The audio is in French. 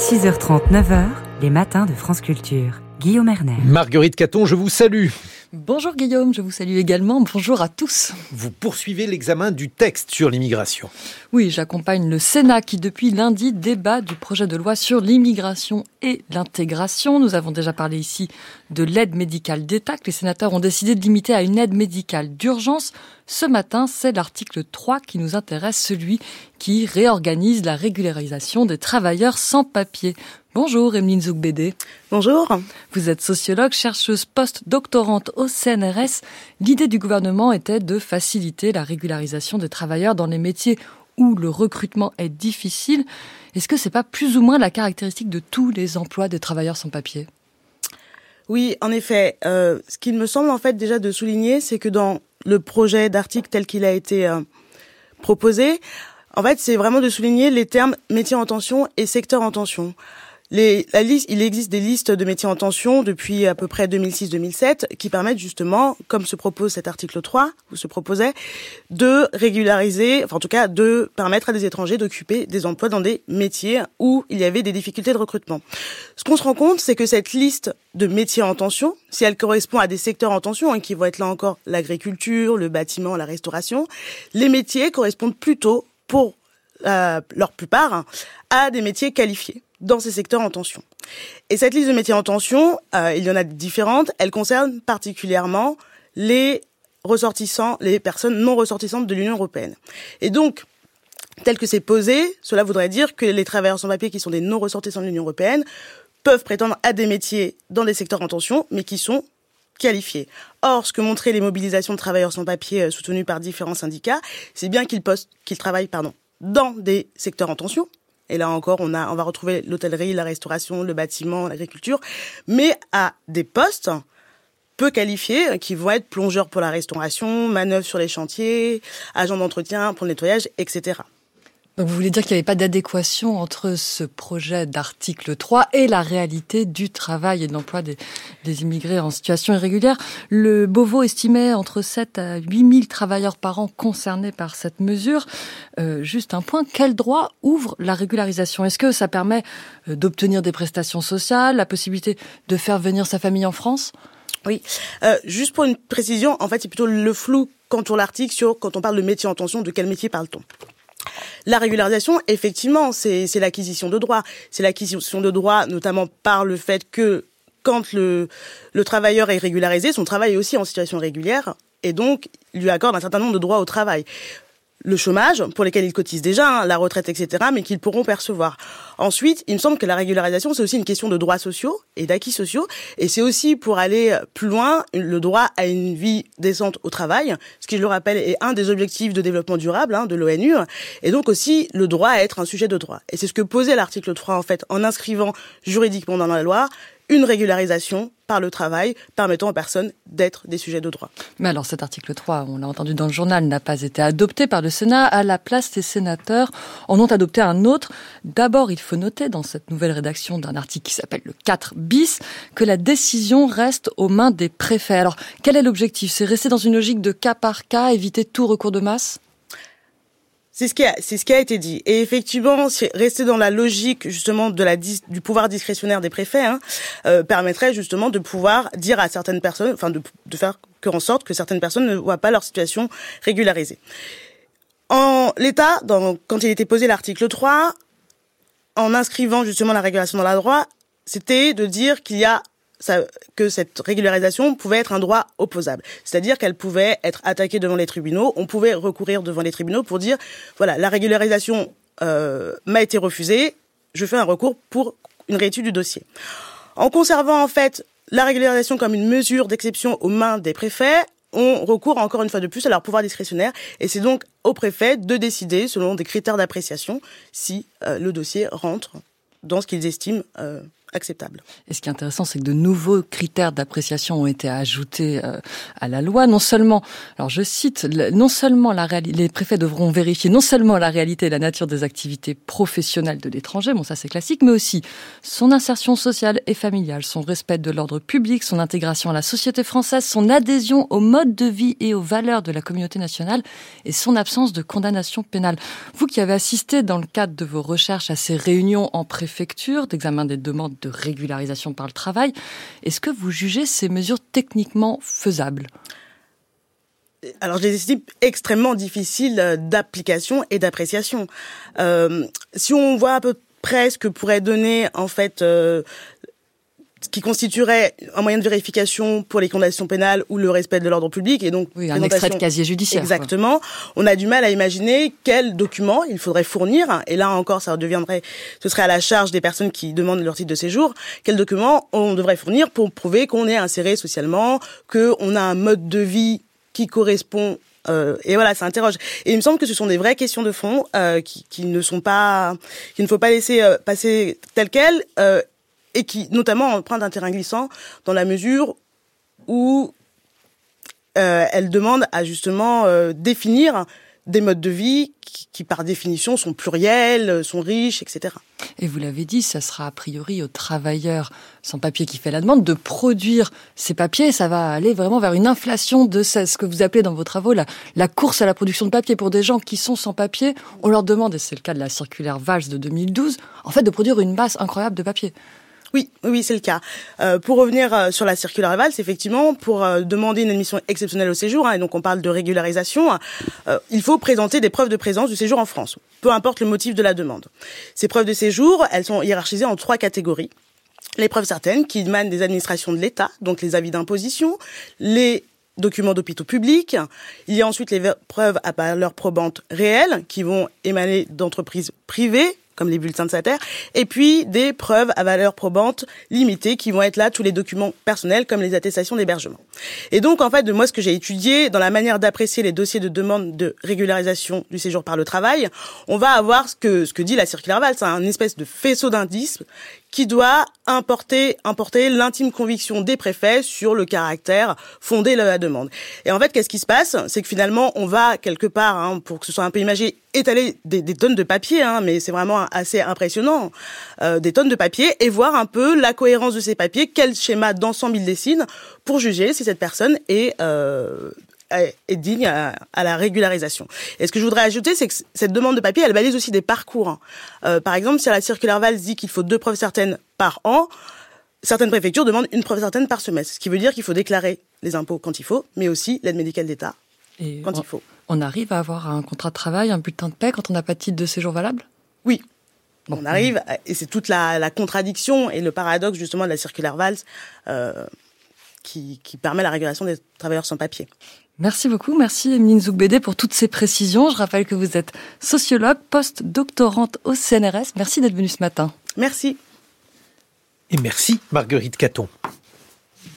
6h30, 9h, les matins de France Culture. Guillaume Erner. Marguerite Caton, je vous salue. Bonjour Guillaume, je vous salue également. Bonjour à tous. Vous poursuivez l'examen du texte sur l'immigration. Oui, j'accompagne le Sénat qui depuis lundi débat du projet de loi sur l'immigration et l'intégration. Nous avons déjà parlé ici de l'aide médicale d'État que les sénateurs ont décidé de limiter à une aide médicale d'urgence. Ce matin, c'est l'article 3 qui nous intéresse, celui qui réorganise la régularisation des travailleurs sans papier. Bonjour Emeline Zoukbédé. Bonjour. Vous êtes sociologue, chercheuse post-doctorante au CNRS. L'idée du gouvernement était de faciliter la régularisation des travailleurs dans les métiers où le recrutement est difficile. Est-ce que c'est pas plus ou moins la caractéristique de tous les emplois des travailleurs sans papier? Oui, en effet. Euh, ce qu'il me semble en fait déjà de souligner, c'est que dans le projet d'article tel qu'il a été euh, proposé, en fait, c'est vraiment de souligner les termes métier en tension et secteur en tension. Il existe des listes de métiers en tension depuis à peu près 2006-2007 qui permettent justement, comme se propose cet article 3, ou se proposait, de régulariser, enfin en tout cas de permettre à des étrangers d'occuper des emplois dans des métiers où il y avait des difficultés de recrutement. Ce qu'on se rend compte, c'est que cette liste de métiers en tension, si elle correspond à des secteurs en tension, hein, qui vont être là encore l'agriculture, le bâtiment, la restauration, les métiers correspondent plutôt, pour euh, leur plupart, à des métiers qualifiés dans ces secteurs en tension. Et cette liste de métiers en tension, euh, il y en a différentes. Elle concerne particulièrement les ressortissants, les personnes non ressortissantes de l'Union européenne. Et donc, tel que c'est posé, cela voudrait dire que les travailleurs sans papier qui sont des non ressortissants de l'Union européenne peuvent prétendre à des métiers dans des secteurs en tension, mais qui sont qualifiés. Or, ce que montraient les mobilisations de travailleurs sans papier euh, soutenues par différents syndicats, c'est bien qu'ils qu'ils travaillent pardon, dans des secteurs en tension, et là encore, on, a, on va retrouver l'hôtellerie, la restauration, le bâtiment, l'agriculture, mais à des postes peu qualifiés qui vont être plongeurs pour la restauration, manœuvres sur les chantiers, agents d'entretien pour le nettoyage, etc. Vous voulez dire qu'il n'y avait pas d'adéquation entre ce projet d'article 3 et la réalité du travail et de l'emploi des, des, immigrés en situation irrégulière? Le Beauvau estimait entre 7 à 8 000 travailleurs par an concernés par cette mesure. Euh, juste un point, quel droit ouvre la régularisation? Est-ce que ça permet euh, d'obtenir des prestations sociales, la possibilité de faire venir sa famille en France? Oui, euh, juste pour une précision, en fait, c'est plutôt le flou quand on l'article sur quand on parle de métier en tension, de quel métier parle-t-on? La régularisation, effectivement, c'est l'acquisition de droits. C'est l'acquisition de droits, notamment par le fait que quand le, le travailleur est régularisé, son travail est aussi en situation régulière, et donc lui accorde un certain nombre de droits au travail le chômage, pour lesquels ils cotisent déjà, hein, la retraite, etc., mais qu'ils pourront percevoir. Ensuite, il me semble que la régularisation, c'est aussi une question de droits sociaux et d'acquis sociaux, et c'est aussi pour aller plus loin, le droit à une vie décente au travail, ce qui, je le rappelle, est un des objectifs de développement durable hein, de l'ONU, et donc aussi le droit à être un sujet de droit. Et c'est ce que posait l'article 3, en fait, en inscrivant juridiquement dans la loi une régularisation par le travail permettant aux personnes d'être des sujets de droit. Mais alors cet article 3, on l'a entendu dans le journal, n'a pas été adopté par le Sénat. À la place, des sénateurs en ont adopté un autre. D'abord, il faut noter dans cette nouvelle rédaction d'un article qui s'appelle le 4 bis que la décision reste aux mains des préfets. Alors quel est l'objectif? C'est rester dans une logique de cas par cas, éviter tout recours de masse? C'est ce qui a, été dit. Et effectivement, rester dans la logique justement de la du pouvoir discrétionnaire des préfets hein, euh, permettrait justement de pouvoir dire à certaines personnes, enfin de, de faire en sorte que certaines personnes ne voient pas leur situation régularisée. En l'état, quand il était posé l'article 3, en inscrivant justement la régulation dans la loi, c'était de dire qu'il y a que cette régularisation pouvait être un droit opposable. C'est-à-dire qu'elle pouvait être attaquée devant les tribunaux, on pouvait recourir devant les tribunaux pour dire, voilà, la régularisation euh, m'a été refusée, je fais un recours pour une réétude du dossier. En conservant en fait la régularisation comme une mesure d'exception aux mains des préfets, on recourt encore une fois de plus à leur pouvoir discrétionnaire et c'est donc au préfet de décider selon des critères d'appréciation si euh, le dossier rentre dans ce qu'ils estiment euh, Et ce qui est intéressant, c'est que de nouveaux critères d'appréciation ont été ajoutés euh, à la loi. Non seulement, alors je cite, non seulement la les préfets devront vérifier non seulement la réalité et la nature des activités professionnelles de l'étranger, bon ça c'est classique, mais aussi son insertion sociale et familiale, son respect de l'ordre public, son intégration à la société française, son adhésion au mode de vie et aux valeurs de la communauté nationale et son absence de condamnation pénale. Vous qui avez assisté dans le cadre de vos recherches à ces réunions en préfecture d'examen des demandes de régularisation par le travail. Est-ce que vous jugez ces mesures techniquement faisables? Alors je les estime extrêmement difficiles d'application et d'appréciation. Euh, si on voit à peu près ce que pourrait donner en fait euh, qui constituerait un moyen de vérification pour les condamnations pénales ou le respect de l'ordre public et donc oui, un extrait de casier judiciaire. Exactement. On a du mal à imaginer quels documents il faudrait fournir et là encore ça deviendrait ce serait à la charge des personnes qui demandent leur titre de séjour, quels documents on devrait fournir pour prouver qu'on est inséré socialement, que on a un mode de vie qui correspond euh, et voilà, ça interroge. Et il me semble que ce sont des vraies questions de fond euh, qui, qui, ne sont pas, qu'il ne faut pas laisser euh, passer telles quelles. Euh, et qui notamment emprunte un terrain glissant dans la mesure où euh, elle demande à justement euh, définir des modes de vie qui, qui, par définition sont pluriels, sont riches, etc. Et vous l'avez dit, ça sera a priori aux travailleurs sans papier qui fait la demande de produire ces papiers. Ça va aller vraiment vers une inflation de ce que vous appelez dans vos travaux la, la course à la production de papier. Pour des gens qui sont sans papier, on leur demande, et c'est le cas de la circulaire Valls de 2012, en fait de produire une masse incroyable de papier. Oui, oui, c'est le cas. Euh, pour revenir euh, sur la circulaire Valls, effectivement, pour euh, demander une admission exceptionnelle au séjour, hein, et donc on parle de régularisation, euh, il faut présenter des preuves de présence du séjour en France, peu importe le motif de la demande. Ces preuves de séjour, elles sont hiérarchisées en trois catégories. Les preuves certaines qui émanent des administrations de l'État, donc les avis d'imposition, les documents d'hôpitaux publics. Il y a ensuite les preuves à valeur probante réelle qui vont émaner d'entreprises privées comme les bulletins de terre, et puis des preuves à valeur probante limitée qui vont être là tous les documents personnels comme les attestations d'hébergement. Et donc en fait de moi ce que j'ai étudié dans la manière d'apprécier les dossiers de demande de régularisation du séjour par le travail, on va avoir ce que ce que dit la circulaire Valls, un espèce de faisceau d'indices qui doit importer, importer l'intime conviction des préfets sur le caractère fondé de la demande. Et en fait, qu'est-ce qui se passe? C'est que finalement, on va quelque part, hein, pour que ce soit un peu imagé, étaler des, des tonnes de papier, hein, mais c'est vraiment assez impressionnant, euh, des tonnes de papier, et voir un peu la cohérence de ces papiers, quel schéma d'ensemble il dessine, pour juger si cette personne est euh, est digne à, à, la régularisation. Et ce que je voudrais ajouter, c'est que cette demande de papier, elle balise aussi des parcours. Hein. Euh, par exemple, si la circulaire Valls dit qu'il faut deux preuves certaines par an, certaines préfectures demandent une preuve certaine par semestre, ce qui veut dire qu'il faut déclarer les impôts quand il faut, mais aussi l'aide médicale d'État quand on, il faut. On arrive à avoir un contrat de travail, un bulletin de paix quand on n'a pas de titre de séjour valable? Oui. Bon. On arrive, et c'est toute la, la, contradiction et le paradoxe justement de la circulaire Valls euh, qui, qui permet la régulation des travailleurs sans papier. Merci beaucoup. Merci Emeline Zougbédé pour toutes ces précisions. Je rappelle que vous êtes sociologue, post-doctorante au CNRS. Merci d'être venue ce matin. Merci. Et merci Marguerite Caton.